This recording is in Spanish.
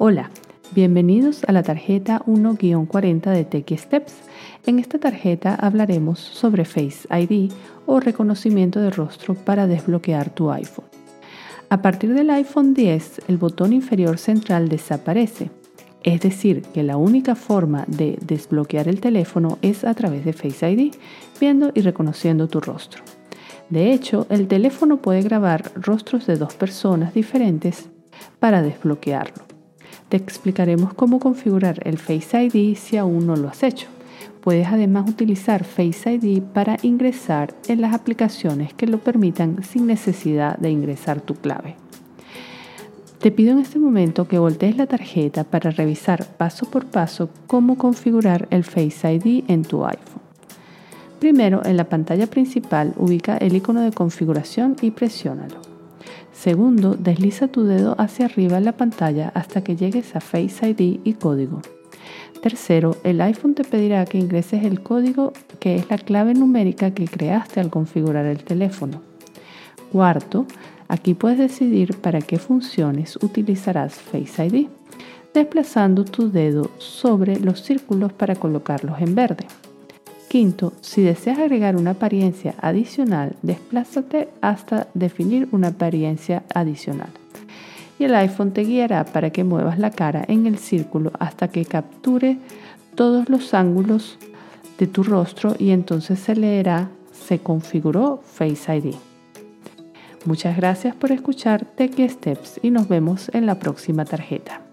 Hola, bienvenidos a la tarjeta 1-40 de Techie Steps. En esta tarjeta hablaremos sobre Face ID o reconocimiento de rostro para desbloquear tu iPhone. A partir del iPhone 10, el botón inferior central desaparece, es decir, que la única forma de desbloquear el teléfono es a través de Face ID, viendo y reconociendo tu rostro. De hecho, el teléfono puede grabar rostros de dos personas diferentes para desbloquearlo. Te explicaremos cómo configurar el Face ID si aún no lo has hecho. Puedes además utilizar Face ID para ingresar en las aplicaciones que lo permitan sin necesidad de ingresar tu clave. Te pido en este momento que voltees la tarjeta para revisar paso por paso cómo configurar el Face ID en tu iPhone. Primero, en la pantalla principal ubica el icono de configuración y presiónalo. Segundo, desliza tu dedo hacia arriba en la pantalla hasta que llegues a Face ID y código. Tercero, el iPhone te pedirá que ingreses el código que es la clave numérica que creaste al configurar el teléfono. Cuarto, aquí puedes decidir para qué funciones utilizarás Face ID, desplazando tu dedo sobre los círculos para colocarlos en verde. Quinto, si deseas agregar una apariencia adicional, desplázate hasta definir una apariencia adicional. Y el iPhone te guiará para que muevas la cara en el círculo hasta que capture todos los ángulos de tu rostro y entonces se leerá se configuró Face ID. Muchas gracias por escuchar Tech Steps y nos vemos en la próxima tarjeta.